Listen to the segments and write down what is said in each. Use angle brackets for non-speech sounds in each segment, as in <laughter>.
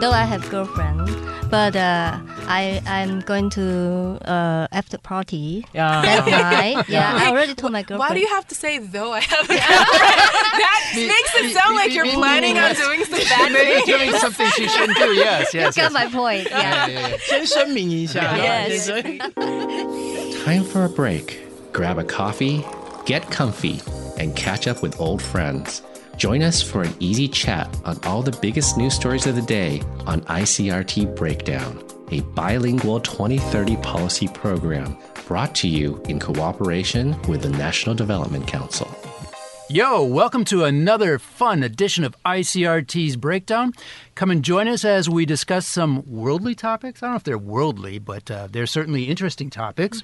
though I have girlfriend, but uh, I I'm going to uh, after party Yeah. that night. Yeah, <laughs> I already told my girlfriend. Why do you have to say though I have a <laughs> <laughs> girlfriend? that makes it sound like you're planning on doing some bad Maybe things. doing something she shouldn't do. Yes, You yes. got yes. my point. Yeah. Yeah, yeah, yeah. 先声明一下。 Yes. Time for a break. Grab a coffee, get comfy, and catch up with old friends. Join us for an easy chat on all the biggest news stories of the day on ICRT Breakdown, a bilingual 2030 policy program brought to you in cooperation with the National Development Council. Yo, welcome to another fun edition of ICRT's Breakdown. Come and join us as we discuss some worldly topics. I don't know if they're worldly, but uh, they're certainly interesting topics.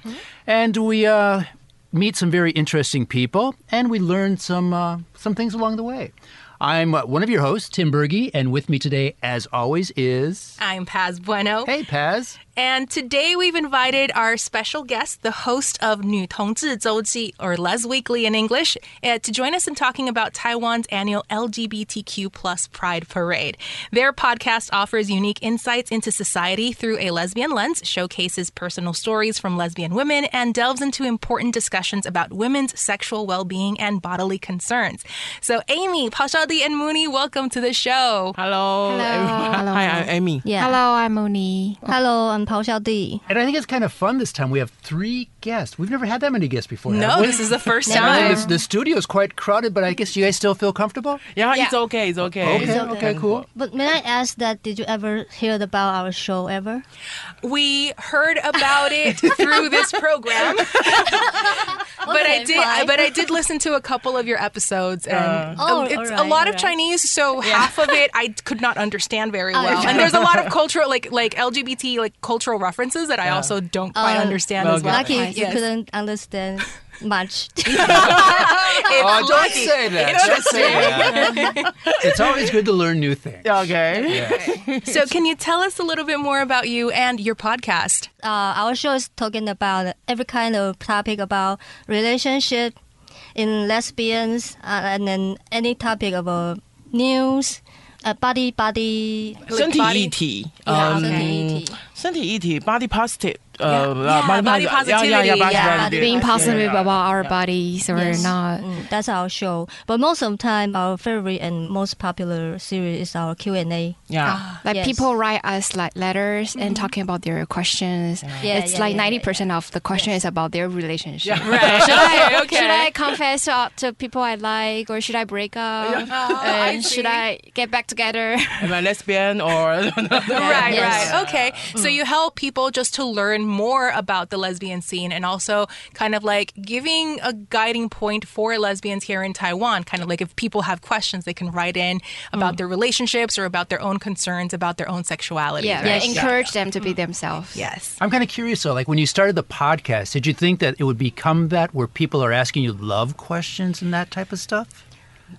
And we uh, meet some very interesting people, and we learn some uh, some things along the way. I'm uh, one of your hosts, Tim Berge, and with me today, as always, is I'm Paz Bueno. Hey Paz. And today we've invited our special guest, the host of New Tong Zi or Lez Weekly in English, uh, to join us in talking about Taiwan's annual LGBTQ plus Pride Parade. Their podcast offers unique insights into society through a lesbian lens, showcases personal stories from lesbian women, and delves into important discussions about women's sexual well-being and bodily concerns. So Amy, Pao Xiaodi, and Mooni, welcome to the show. Hello. Hello. Hello. Hi, I'm Amy. Yeah. Hello, I'm Mooni. Hello, I'm Pao Xiaodi. And I think it's kind of fun this time. We have three guests. We've never had that many guests before. No, we? this is the first Never. I mean, time. the, the studio is quite crowded, but I guess you guys still feel comfortable. Yeah, Yeah. it's okay. It's okay. Okay, okay. okay, cool. But may I ask that did you ever hear about our show ever? We heard about it <laughs> through this program, <laughs> but I did. fine. But I did listen to a couple of your episodes, and uh. Oh, um, it's alright, a lot of alright. Chinese, so half of it I could not understand very oh, well. And there's a lot of <laughs> cultural, like like LGBT, like cultural references that I also don't quite Oh, understand well, as well. Lucky you Yes. couldn't understand <laughs> much. <laughs> It's Oh, don't lucky. say that. Don't say that. <laughs> it's always good to learn new things. Okay. So, can you tell us a little bit more about you and your podcast? uh, our show is talking about every kind of topic about relationship in lesbians uh, and then any topic about news, uh, body body 身体 body- 议题， yeah, 嗯，身体议题。 身体议题，body positive，呃 Yeah, yeah, body yeah, yeah, positivity, yeah, body yeah. positivity. Being positive Yeah. about our bodies or Yes. not. Mm, that's our show. But most of the time, our favorite and most popular series is our Q and A. Yeah. Like Yes. people write us like letters and talking about their questions. Yeah, it's yeah, like yeah, ninety yeah, percent of the question is about their relationship. <laughs> Right. Should I Okay, okay. should I <laughs> confess up to people I like or should I break up? Oh, <laughs> I and see. should I get back together? Am I lesbian or? right, Yes. right. Okay. So you help people just to learn more about the lesbian scene and also kind of like giving a guiding point for lesbians here in Taiwan. Kind of like if people have questions, they can write in about mm. their relationships or about their own concerns about their own sexuality. yeah, right? encourage them to be themselves. Yes. I'm kind of curious though, like when you started the podcast, did you think that it would become that where people are asking you love questions and that type of stuff?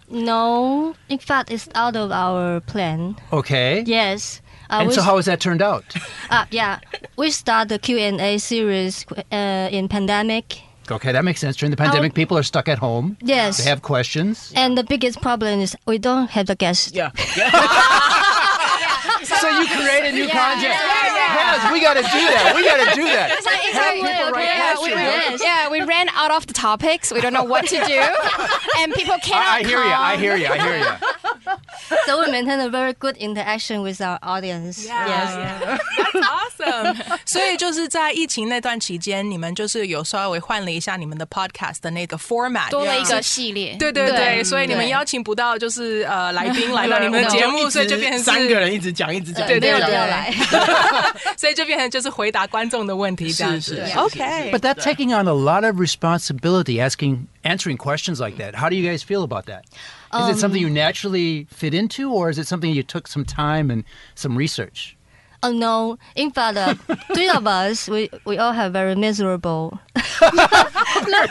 No, in fact, it's out of our plan. Okay. Yes. And we so how has that turned out? <laughs> uh, yeah, we start the Q and A series uh, in pandemic. Okay, that makes sense. During the pandemic, people are stuck at home. Yes. They have questions. And the biggest problem is we don't have the guests. Yeah. <laughs> <laughs> So you create a new content. Yes, we got to do that. We got to do that. <laughs> Exactly. people write yeah, we, questions. yeah, we ran out of the topics. We don't know what to do, <laughs> and people cannot. I, I hear you. I hear you. I hear you. So we maintain a very good interaction with our audience. Yes. That's awesome. 所以就是在疫情那段期间，你们就是有稍微换了一下你们的 podcast 的那个 format，多了一个系列。对对对，对所以你们对邀请不到就是呃来宾来到你们的节目，我们所以就变成是三个人一直讲，一直讲。对对没有人对要来。所以就变成就是回答观众的问题这样子是是。是 OK， But that's taking on a lot of responsibility, asking, answering questions like that. How do you guys feel about that? Is it something you naturally fit into, or is it something you took some time and some research? Oh no! In fact, uh, <laughs> three of us, we, we all have very miserable <laughs>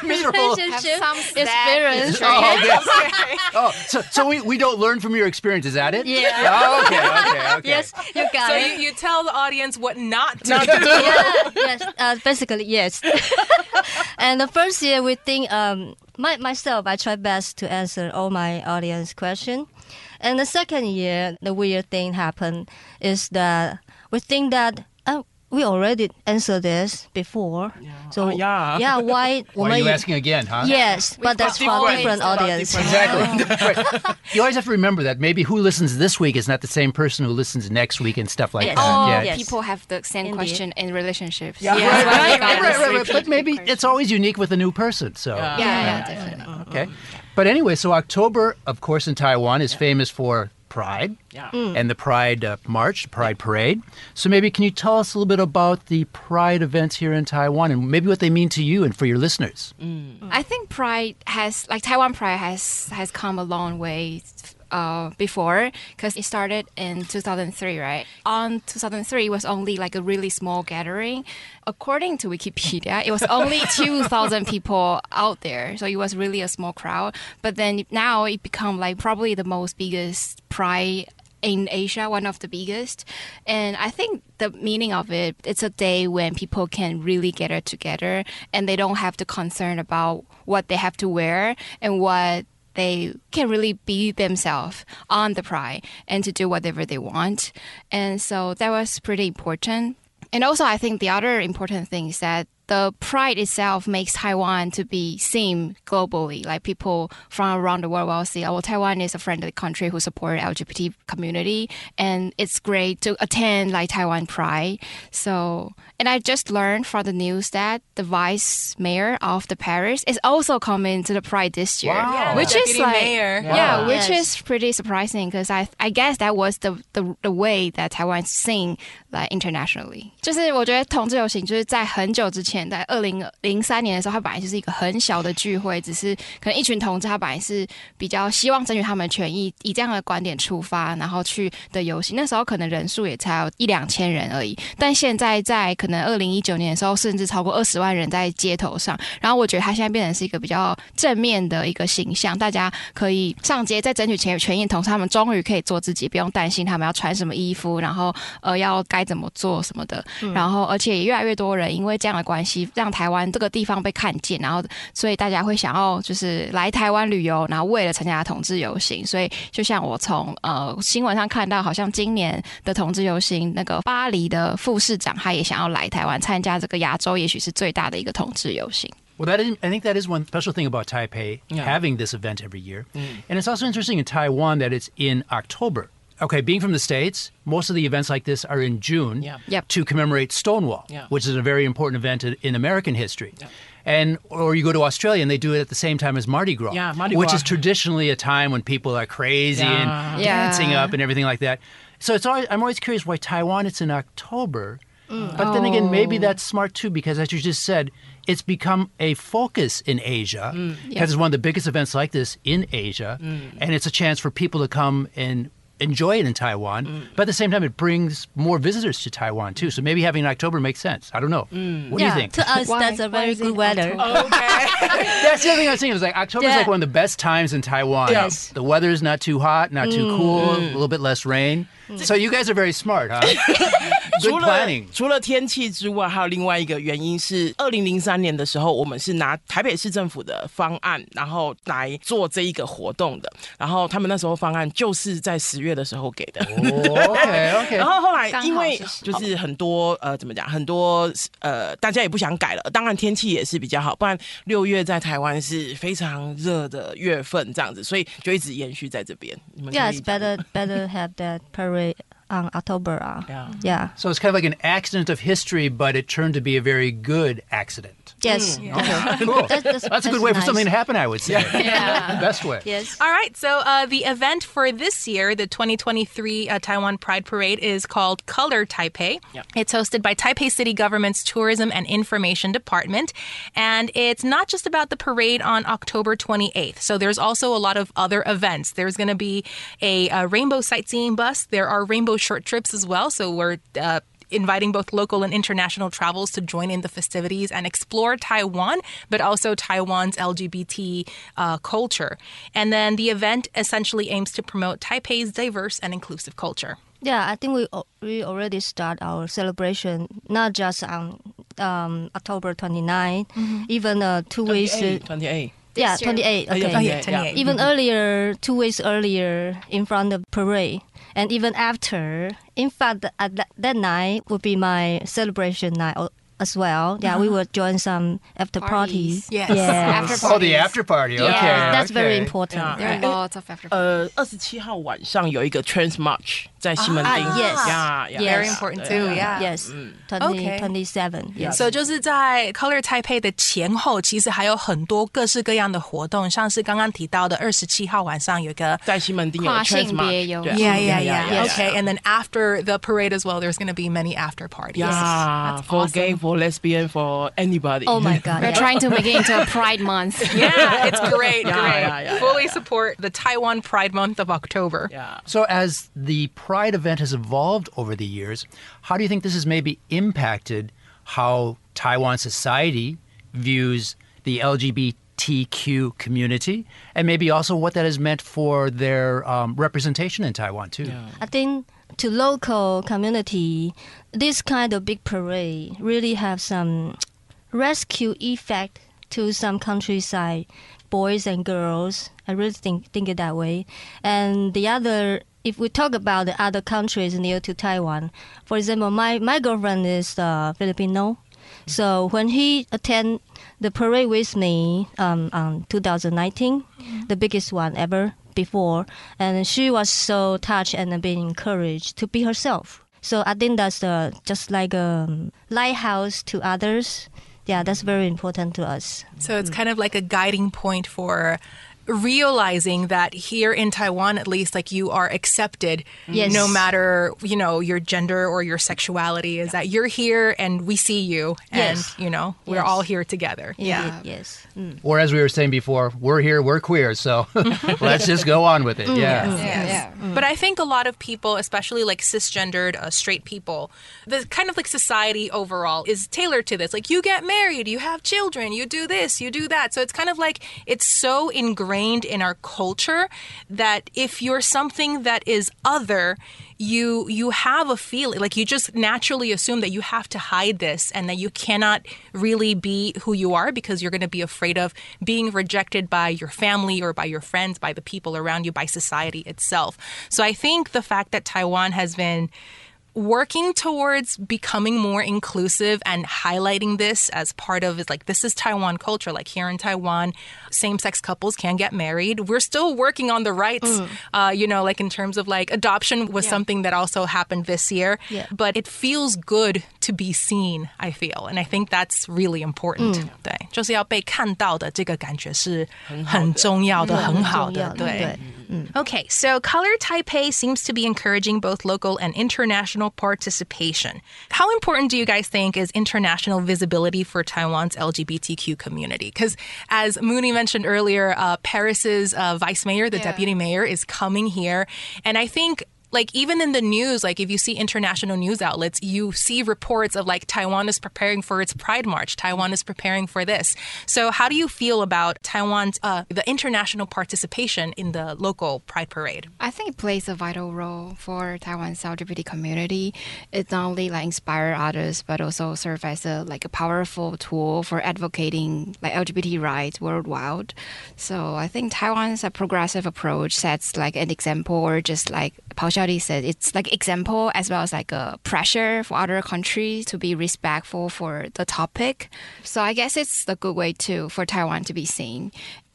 Miserable. relationship some experience. <laughs> Oh, okay. oh, so so we, we don't learn from your experience. Is that it? Yeah. Oh, okay. Okay. Okay. Yes, you got So it. you, you tell the audience what not to Not do. to do. yeah, yes, uh, basically yes. and the first year we think um my myself I try best to answer all my audience question. And the second year, the weird thing happened is that we think that we already answered this before. So Oh, yeah. yeah, <laughs> why? Why are you asking again, huh? Yes, but that's for different- different audience. different- Exactly. <laughs> right. You always have to remember that maybe who listens this week is not the same person who listens next week and stuff like Yes. that. All yeah. yes. people have the same Indeed. question in relationships. Yeah. Yeah, Right, that's right, Right, right, right. But maybe it's always unique with a new person. So Yeah. question. yeah, yeah, definitely. okay. But anyway, so October, of course, in Taiwan is famous for Pride Yeah. and the Pride uh, March, Pride Parade. So maybe can you tell us a little bit about the Pride events here in Taiwan and maybe what they mean to you and for your listeners? I think Pride has, like Taiwan Pride has has come a long way uh, before because it started in 2003, right? On 2003 it was only like a really small gathering. According to Wikipedia, it was only <laughs> 2,000 people out there, so it was really a small crowd. But then now it become like probably the most biggest Pride in Asia, one of the biggest. And I think the meaning of it, it's a day when people can really gather together and they don't have to concern about what they have to wear and what they can really be themselves on the pride and to do whatever they want. And so that was pretty important. And also, I think the other important thing is that the pride itself makes Taiwan to be seen globally. Like people from around the world will see, oh, Taiwan is a friendly country who support LGBT community, and it's great to attend like Taiwan Pride. So, and I just learned from the news that the vice mayor of the Paris is also coming to the Pride this year, Wow. which is Deputy like mayor. yeah, Wow. which Yes. is pretty surprising because I I guess that was the the the way that Taiwan sing like internationally. 就是我觉得同志游行就是在很久之前， 在二零零三年的时候，它本来就是一个很小的聚会，只是可能一群同志，他本来是比较希望争取他们的权益，以这样的观点出发，然后去的游行。那时候可能人数也才有一两千人而已，但现在在可能二零一九年的时候，甚至超过二十万人在街头上。然后我觉得他现在变成是一个比较正面的一个形象，大家可以上街在争取权权益的同时，他们终于可以做自己，不用担心他们要穿什么衣服，然后呃要该怎么做什么的。然后而且也越来越多人因为这样的关系，让台湾这个地方被看见，然后所以大家会想要就是来台湾旅游，然后为了参加同志游行。所以就像我从呃新闻上看到，好像今年的同志游行，那个巴黎的副市长他也想要来台湾参加这个亚洲也许是最大的一个同志游行。Well, that is, I think that is one special thing about Taipei Yeah. having this event every year. And it's also interesting in Taiwan that it's in October. Okay, being from the States, most of the events like this are in June Yeah. Yep. to commemorate Stonewall, Yeah. which is a very important event in, in American history. And or you go to Australia and they do it at the same time as Mardi Gras, Yeah, Mardi which is traditionally a time when people are crazy Yeah. and Yeah. dancing up and everything like that. So it's always, I'm always curious why Taiwan it's in October. Mm. But then again, oh. maybe that's smart too, because as you just said, it's become a focus in Asia mm. because it's one of the biggest events like this in Asia, mm. and it's a chance for people to come and enjoy it in Taiwan. Mm. But at the same time, it brings more visitors to Taiwan too. So maybe having it in October makes sense. I don't know. Mm. What do you think? to us Why- that's a very good weather. October? Oh, <laughs> that's the other thing I was thinking. Was like October is Yeah. like one of the best times in Taiwan. Yes. The is not too hot, not too mm. cool, a little bit less rain. So you guys are very smart, huh? <laughs> 除了除了天气之外，还有另外一个原因是，二零零三年的时候，我们是拿台北市政府的方案，然后来做这一个活动的。然后他们那时候方案就是在十月的时候给的。Oh, okay, okay. <laughs> 然后后来因为就是很多呃怎么讲，很多呃大家也不想改了。当然天气也是比较好，不然六月在台湾是非常热的月份这样子，所以就一直延续在这边。你们可以 Yeah, it's better better have that parade on October. Uh, Yeah. yeah. So it's kind of like an accident of history, but it turned to be a very good accident. Yes. Okay, <laughs> cool. That's- that's- That's a good that's way for something to happen, I would say. Yeah. the <laughs> best way. Yes. All right, so uh, the event for this year, the 2023 uh, Taiwan Pride Parade, is called Color Taipei. Yep. It's hosted by Taipei City Government's Tourism and Information Department. And it's not just about the parade on October 28th. So there's also a lot of other events. There's going to be a, uh rainbow sightseeing bus, there are rainbow short trips as well. So we're uh, inviting both local and international travels to join in the festivities and explore Taiwan, but also Taiwan's LGBT uh, culture. And then the event essentially aims to promote Taipei's diverse and inclusive culture. Yeah, I think we we already start our celebration not just on um, October 29, even uh, two weeks. uh, 28 yeah, This year. 28. Oh, Okay. Oh, yeah, yeah, 28. Even earlier, two weeks earlier, in front of parade, and even after. In fact, at that, that night would be my celebration night al- as well. Yeah, we will join some after parties. Parties. Yes. Yes. After Oh, the after party. Okay. Yeah, that's very okay. important. Yeah. There are Uh, lots of after.呃，二十七号晚上有一个 Trans March 在西门町。啊，yes Yeah, yeah, Very yeah, important 对 too, 啊 yeah. Yes, Okay. twenty twenty seven. Yes. So 就是在 Color Taipei 的前后，其实还有很多各式各样的活动，像是刚刚提到的二十七号晚上有一个在西门町有个跨 Trans 性别有 March，对 Yeah, yeah, yeah. yeah, Okay, and then after the parade as well, there's going to be many after parties. Yeah, That's for awesome. gay, for lesbian, for anybody. Oh my <laughs> God. We're trying to make it into a Pride Month. <laughs> Yeah, it's <laughs> great, Yeah, great. yeah, yeah, Fully yeah. support the Taiwan Pride Month of October. Yeah. So, as the Pride event has evolved over the years, how do you think this has maybe impacted how Taiwan society views the LGBTQ community, and maybe also what that has meant for their um, representation in Taiwan too? I think to local community, this kind of big parade really have some rescue effect to some countryside boys and girls. I really think think it that way. And the other, if we talk about the other countries near to Taiwan, for example, my my girlfriend is uh, Filipino. So when he attend the parade with me um, on 2019, the biggest one ever before, and she was so touched and being encouraged to be herself. So I think that's uh, just like a um, lighthouse to others. Yeah, that's very important to us. So it's kind of like a guiding point for realizing that here in Taiwan at least like you are accepted Yes. no matter you know your gender or your sexuality is that you're here and we see you and Yes. you know we're Yes. all here together Yeah. yes. Mm. Or as we were saying before, we're here, we're queer, so <laughs> <laughs> let's just go on with it. Yeah. Yes. But I think a lot of people, especially like cisgendered uh, straight people, the kind of like society overall is tailored to this. Like you get married, you have children, you do this, you do that. So it's kind of like it's so ingrained in our culture that if you're something that is other, you you have a feeling like you just naturally assume that you have to hide this and that you cannot really be who you are because you're going to be afraid of being rejected by your family or by your friends by the people around you by society itself. So i think the fact that taiwan has been working towards becoming more inclusive and highlighting this as part of it like this is Taiwan culture like here in Taiwan same-sex couples can get married we're still working on the rights uh, you know like in terms of like adoption was something that also happened this year Yeah. but it feels good to be seen I feel and I think that's really important 对就是要被看到的这个感觉是很重要的很好的很 Mm. Okay, so Color Taipei seems to be encouraging both local and international participation. How important do you guys think is international visibility for Taiwan's LGBTQ community? Because as Mooni mentioned earlier, uh, Paris's uh, vice mayor, the yeah. deputy mayor, is coming here. And I think like even in the news, like if you see international news outlets, you see reports of like Taiwan is preparing for its Pride March. Taiwan is preparing for this. So how do you feel about Taiwan's uh, the international participation in the local Pride Parade? I think it plays a vital role for Taiwan's LGBT community. It not only like inspire others, but also serve as a like a powerful tool for advocating like LGBT rights worldwide. So I think Taiwan's a progressive approach sets like an example, or just like Pao Xiaodi said, it's like example as well as like a pressure for other countries to be respectful for the topic. So I guess it's a good way too for Taiwan to be seen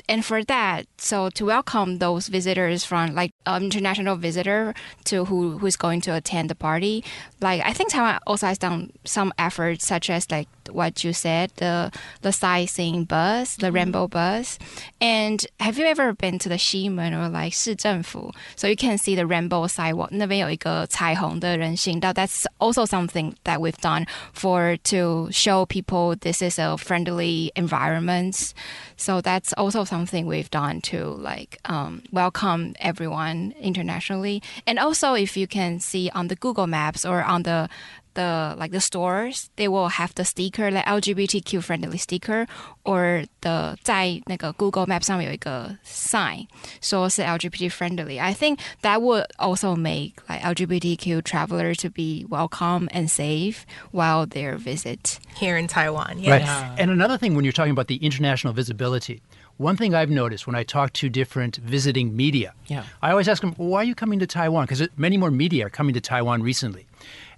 and for that, so to welcome those visitors from like um, international visitor to who who's going to attend the party, like I think Taiwan also has done some efforts such as like what you said, the the sightseeing bus, the rainbow bus. And have you ever been to the Ximen or like 市政府? So you can see the rainbow sidewalk. 那边有一个彩虹的人行道. That's also something that we've done for to show people this is a friendly environment. So that's also something we've done to like um, welcome everyone internationally. And also, if you can see on the Google Maps or on the the like the stores they will have the sticker like LGBTQ friendly sticker or the 在那个 Google Map 上面有一个 sign 说是 LGBT friendly. I think that would also make like LGBTQ travelers to be welcome and safe while their visit. Here in Taiwan. Right. Yes. And another thing when you're talking about the international visibility, one thing I've noticed when I talk to different visiting media, Yeah. I always ask them, why are you coming to Taiwan? Because many more media are coming to Taiwan recently.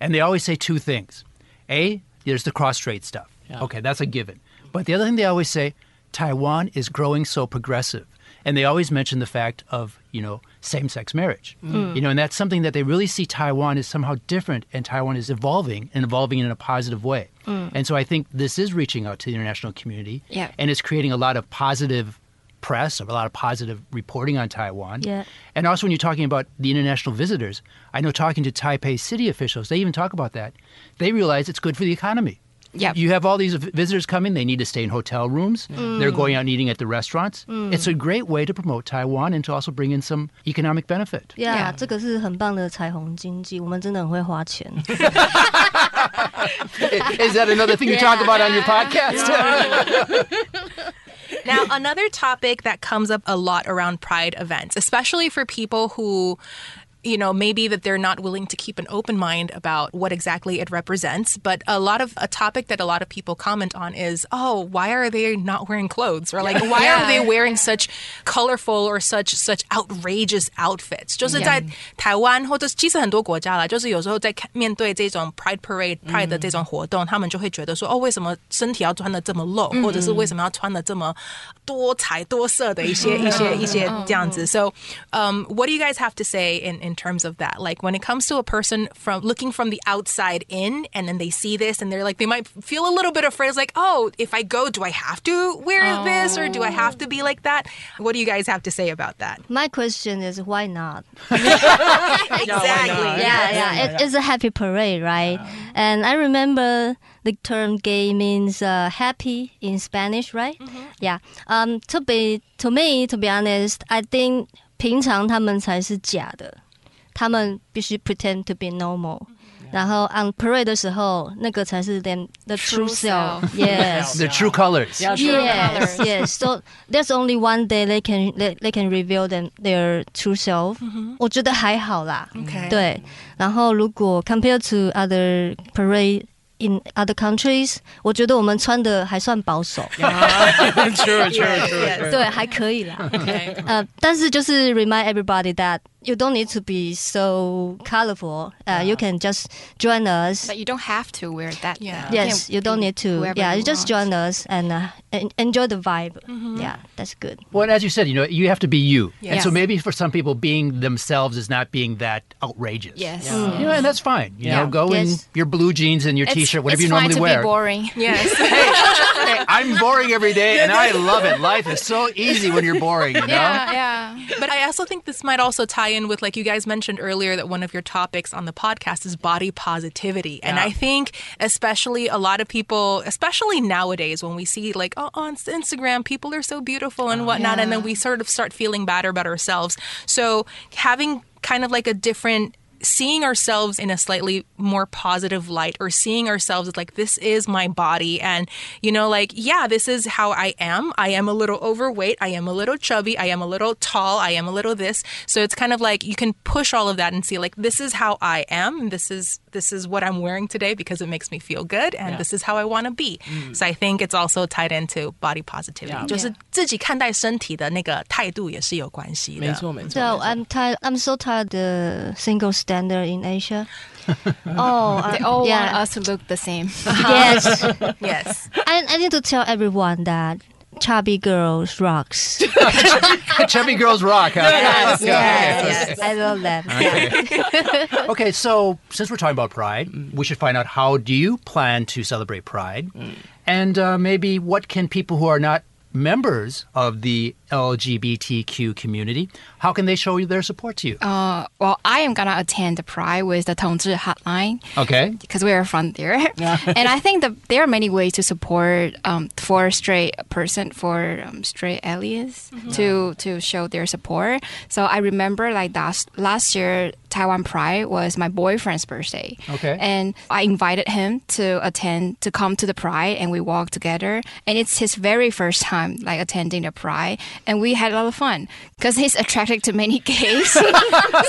And they always say two things. A, there's the cross strait stuff. Yeah. Okay, that's a given. But the other thing they always say, Taiwan is growing so progressive. And they always mention the fact of, you know, same sex marriage. Mm. Mm. You know, and that's something that they really see Taiwan is somehow different and Taiwan is evolving and evolving in a positive way. Mm. And so I think this is reaching out to the international community. Yeah. And it's creating a lot of positive press, a lot of positive reporting on Taiwan. Yeah. And also when you're talking about the international visitors, I know talking to Taipei city officials, they even talk about that. They realize it's good for the economy. Yep. You have all these v- visitors coming, they need to stay in hotel rooms. They're going out and eating at the restaurants. It's a great way to promote Taiwan and to also bring in some economic benefit. Yeah, Yeah. 这个是很棒的彩虹经济，我们真的很会花钱。 <laughs> is that another thing you talk about on your podcast? <laughs> Now, another topic that comes up a lot around Pride events, especially for people who, you know, maybe that they're not willing to keep an open mind about what exactly it represents. But a lot of a topic that a lot of people comment on is, oh, why are they not wearing clothes? Or like, why are they wearing such colorful or such such outrageous outfits? 就是在台湾或者其实很多国家啦，就是有时候在看面对这种 Pride Parade、Pride 的这种活动，他们就会觉得说，哦，为什么身体要穿的这么露，或者是为什么要穿的这么 多彩多色的一些一些一些这样子。So, um, what do you guys have to say in in terms of that? Like when it comes to a person from looking from the outside in, and then they see this, and they're like, they might feel a little bit afraid. It's like, oh, if I go, do I have to wear this, or do I have to be like that? What do you guys have to say about that? My question is why not? <laughs> Exactly. Yeah, yeah. It, it's a happy parade, right? And I remember the term gay means uh, happy in Spanish, right? Yeah. Um. To be to me, to be honest, I think 平常他们才是假的，他们必须 pretend to be normal。然后 on parade 的时候，那个才是 them the true True self. self. Yes. the true colors. Yeah, sure. Yes, yes. So there's only one day they can they, they can reveal them their true self. 我觉得还好啦。 Okay. 对，然后如果 compared to other parade in other countries，我觉得我们穿的还算保守。 true, <laughs> true, true, <laughs> true. 对，还可以啦。 Okay. 呃，但是就是 <laughs> remind everybody that you don't need to be so colorful. Uh, you can just join us. But you don't have to wear that. Yeah. Yes, can you don't need to. whoever Yeah, you you just want. join us and uh, enjoy the vibe. Yeah, that's good. Well, as you said, you know, you have to be you. Yes. And so maybe for some people, being themselves is not being that outrageous. Yes. You know, and that's fine. You Yeah. know, go in your blue jeans and your It's, t-shirt, whatever it's you fine normally to wear. be boring. <laughs> Yes. <laughs> I'm boring every day, and I love it. Life is so easy when you're boring. You know. Yeah, yeah. But I also think this might also tie in with, like you guys mentioned earlier, that one of your topics on the podcast is body positivity. And I think, especially a lot of people, especially nowadays, when we see, like, oh, on Instagram, people are so beautiful and oh, whatnot, and then we sort of start feeling bad about ourselves. So having kind of like a different seeing ourselves in a slightly more positive light or seeing ourselves as like this is my body and you know like yeah this is how i am i am a little overweight i am a little chubby i am a little tall i am a little this so it's kind of like you can push all of that and see like this is how i am this is this is what i'm wearing today because it makes me feel good and this is how i want to be so i think it's also tied into body positivity Yeah. 就是自己看待身体的那个态度也是有关系的。没错，没错。 So I'm tired. I'm so tired the single standard in Asia. <laughs> oh, They uh, all yeah. want us to look the same. <laughs> yes. <laughs> Yes. I, I need to tell everyone that chubby girls rocks. Chubby girls rock. Huh? yes, Yeah. yes, I love them. Yeah. Okay, so since we're talking about Pride, we should find out how do you plan to celebrate Pride, and uh, maybe what can people who are not members of the LGBTQ community. How can they show their support to you? Uh, well, I am gonna attend the Pride with the 同志 hotline. okay. because we are from there. <laughs> and I think that there are many ways to support um, for straight person for um, straight aliens to to show their support. So I remember like last last year Taiwan Pride was my boyfriend's birthday. Okay. And I invited him to attend to come to the Pride and we walked together. And it's his very first time like attending the Pride and we had a lot of fun because he's attracted to many <laughs> gays. <laughs> so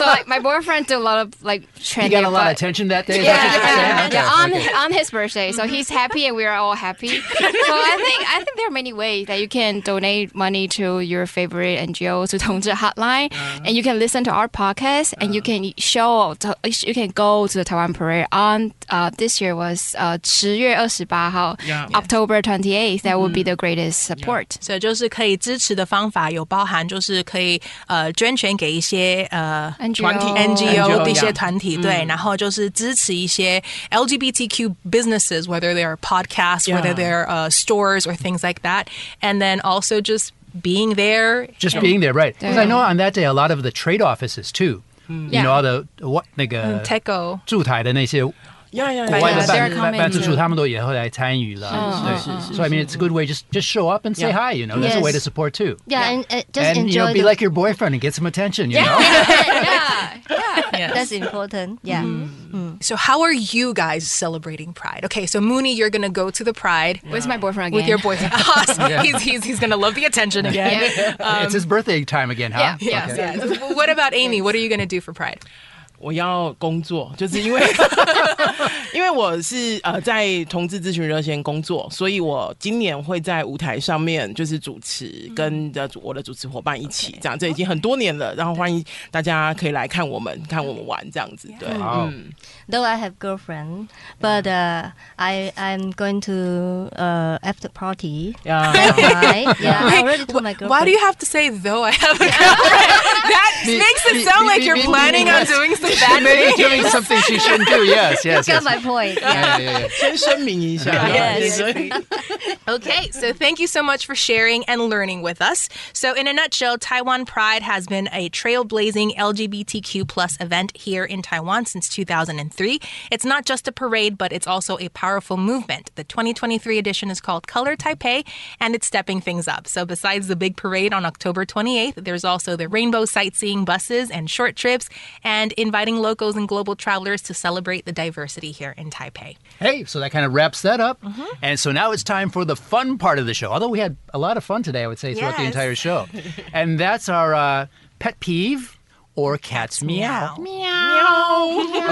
like my boyfriend did a lot of like You trending. got a lot of but- attention that day. is that what you're saying? yeah, Okay, yeah, on okay. on his birthday, so he's happy and we are all happy. so I think I think there are many ways that you can donate money to your favorite NGO to 同志 Hotline, and you can listen to our podcast, and you can show to, you can go to the Taiwan Parade on uh, this year was uh 10月28号 Yeah. October 28th. That would be the greatest support. 所以就是可以支持的方 法有包含，就是可以呃捐钱给一些呃 NGO 团体 NGO 的一些 yeah 团体，对，然后就是支持一些 LGBTQ businesses, whether they're podcasts, whether Yeah. they're uh, stores or things like that, and then also just being there. Just being there, right? Because I know on that day a lot of the trade offices too. You Yeah. know all the what 那个 Teco. 驻台的那些 yeah, yeah. Yeah, they're so I mean it's a good way just just show up and say hi, you know, that's a way to support too. Yeah, and uh, just and you know, be the like your boyfriend and get some attention, you know. <laughs> yeah, yeah. That's important. Yeah. Mm-hmm. Mm-hmm. So, how are you guys celebrating Pride? Okay, so Mooni, you're gonna go to the Pride Where's my boyfriend again? with your boyfriend. <laughs> he's, he's, he's gonna love the attention again. Yeah. <laughs> it's his birthday time again, huh? Yeah. Okay. Yes, yes. What about Amy? What are you gonna do for Pride? 我要工作，就是因为因为我是呃在同志咨询热线工作，所以我今年会在舞台上面就是主持，跟着我的主持伙伴一起，这样这已经很多年了。然后欢迎大家可以来看我们，看我们玩这样子。对，嗯，Though I have girlfriend, but uh, I I'm going to uh, after party. Yeah, I already told my girlfriend. Why do you have to say though I have a girlfriend? that makes it sound like you're planning on doing some bad Maybe things. doing something she shouldn't do. Yes, yes, yes. good point. <laughs> <laughs> okay, so thank you so much for sharing and learning with us. So, in a nutshell, Taiwan Pride has been a trailblazing LGBTQ plus event here in Taiwan since 2003. It's not just a parade, but it's also a powerful movement. The 2023 edition is called Color Taipei, and it's stepping things up. So, besides the big parade on October 28th, there's also the rainbow sightseeing buses and short trips, and inviting locals and global travelers to celebrate the diversity here in Taipei. Hey, so that kind of wraps that up. Mm-hmm. And so now it's time for the fun part of the show. Although we had a lot of fun today, I would say, throughout the entire show. <laughs> and that's our uh, pet peeve or cat's meow.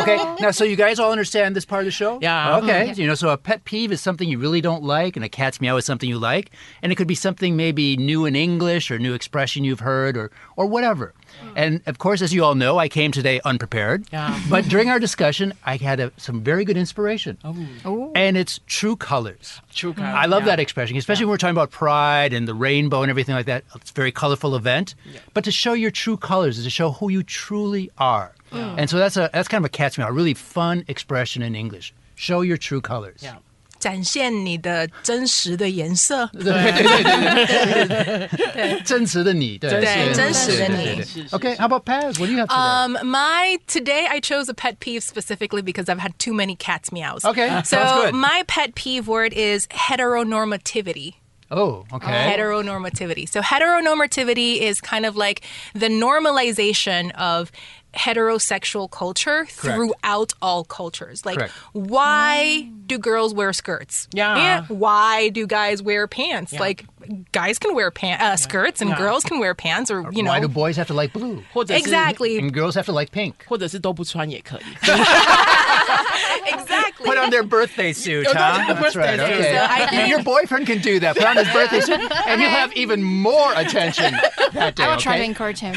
Okay, now so you guys all understand this part of the show? Yeah. Okay, you know, so a pet peeve is something you really don't like, and a cat's meow is something you like, and it could be something maybe new in English or new expression you've heard or or whatever. Hmm. And of course, as you all know, I came today unprepared. Yeah. <laughs> But during our discussion, I had a, some very good inspiration, oh. Oh. and it's true colors. True colors, I love yeah. that expression, especially when we're talking about pride and the rainbow and everything like that. It's a very colorful event. But to show your true colors is to show who you truly are. And so that's a that's kind of a cat's meow, a really fun expression in English. Show your true colors. Yeah. 展现你的真实的颜色。真实的你，对，对是真实的你。对对对对 Okay, <laughs> how about Paz? What do you have today? Um, my today I chose a pet peeve specifically because I've had too many cats meows. Okay, so sounds good. my pet peeve word is heteronormativity. oh, okay. Heteronormativity. So heteronormativity is kind of like the normalization of heterosexual culture throughout all cultures. Like Correct. why do girls wear skirts? Yeah. Why do guys wear pants? Like guys can wear pant uh, skirts and Yeah. girls can wear pants or you know Why do boys have to like blue 或者是 Exactly. and girls have to like pink? 或者是都不穿也可以。 <laughs> <laughs> Exactly. Put on their birthday suit, Oh, huh? their That's right. birthday suit. Okay. So I Your- think- Your boyfriend can do that. Put on his birthday suit, and you'll have even more attention that day. I will try to okay? encourage him.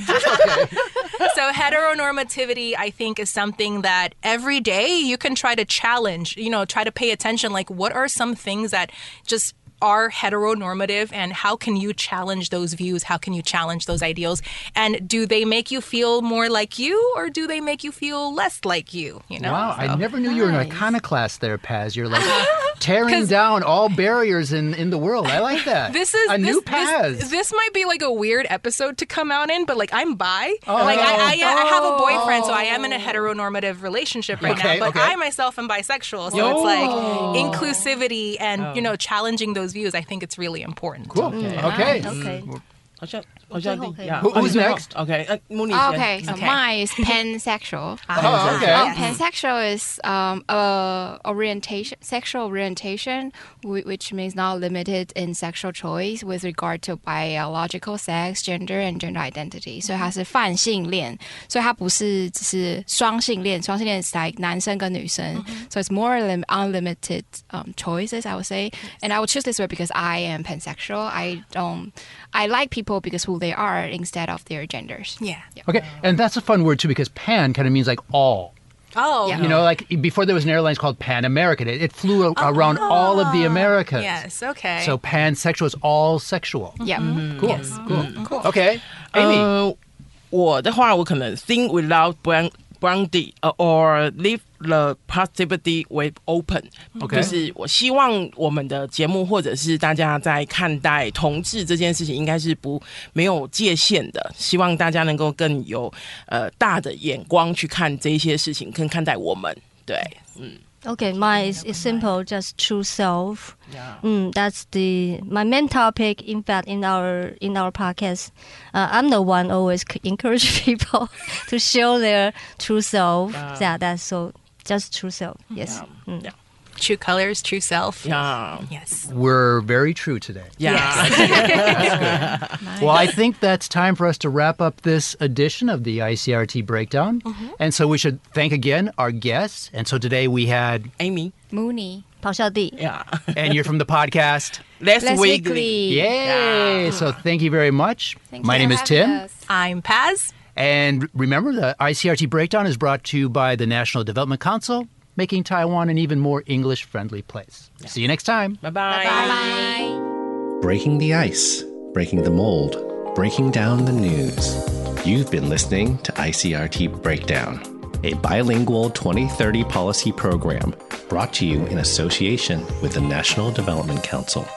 <laughs> so heteronormativity i think is something that every day you can try to challenge you know try to pay attention like what are some things that just are heteronormative and how can you challenge those views? How can you challenge those ideals? And do they make you feel more like you or do they make you feel less like you? You know? Wow, I never knew you were an iconoclast there, Paz. You're like <laughs> tearing down all barriers in, in the world. I like that. <laughs> This is a this, new Paz. This, this might be like a weird episode to come out in, but like I'm bi. Oh. Like I, I, I have a boyfriend, so I am in a oh. heteronormative relationship right Okay, now. But okay. I myself am bisexual, so it's like oh. inclusivity and you oh. know challenging those views. I think it's really important. cool. Okay. Okay. Mm 好像好像最后可以 yeah, Who- who's 哦你最后 next? OK，呃，穆尼 Okay, so Okay. mine is pansexual. <laughs> Oh, okay. Um, pansexual is um, a orientation, sexual orientation, whi- which means not limited in sexual choice with regard to biological sex, gender, and gender identity. 所以它是泛性恋，所以它不是只是双性恋。双性恋是 like 男生跟女生 so it's more lim- unlimited um, choices, I would say. And I would choose this word because I am pansexual. I don't, I like people because who they are instead of their genders. Yeah. Okay, and that's a fun word too because pan kind of means like all. Oh. Yeah. You know, like before there was an airline called Pan American. It, it flew a- around all of the Americas. Yes. Okay. So pansexual is all sexual. Yeah. Cool. Cool. Okay. Amy. 呃，我的话，我可能 think without brand brandy 呃 or leave the positivity with open。OK 就是我希望我们的节目或者是大家在看待同志这件事情，应该是不没有界限的。希望大家能够更有呃大的眼光去看这一些事情，跟看待我们。对，Okay, mine is, is simple, just true self. Yeah. Mm, that's the my main topic. In fact, in our in our podcast, uh, I'm the one always encourage <laughs> people to show their true self. Yeah, that's so just true self. Yes. Mm. Yeah true colors, true self. Yeah. Yes. We're very true today. Yeah. Yes. <laughs> nice. <laughs> Well, I think that's time for us to wrap up this edition of the ICRT Breakdown. Mm-hmm. And so we should thank again our guests. And so today we had Amy, Mooni, Pao Xiaodi. Yeah. <laughs> and you're from the podcast Lez, Weekly. Yay. Yeah. So thank you very much. My name is Tim. Us. I'm Paz. And remember, the ICRT Breakdown is brought to you by the National Development Council making Taiwan an even more English friendly place. See you next time. Bye bye. Bye. Breaking the ice, breaking the mold, breaking down the news. You've been listening to ICRT Breakdown, a bilingual 2030 policy program brought to you in association with the National Development Council.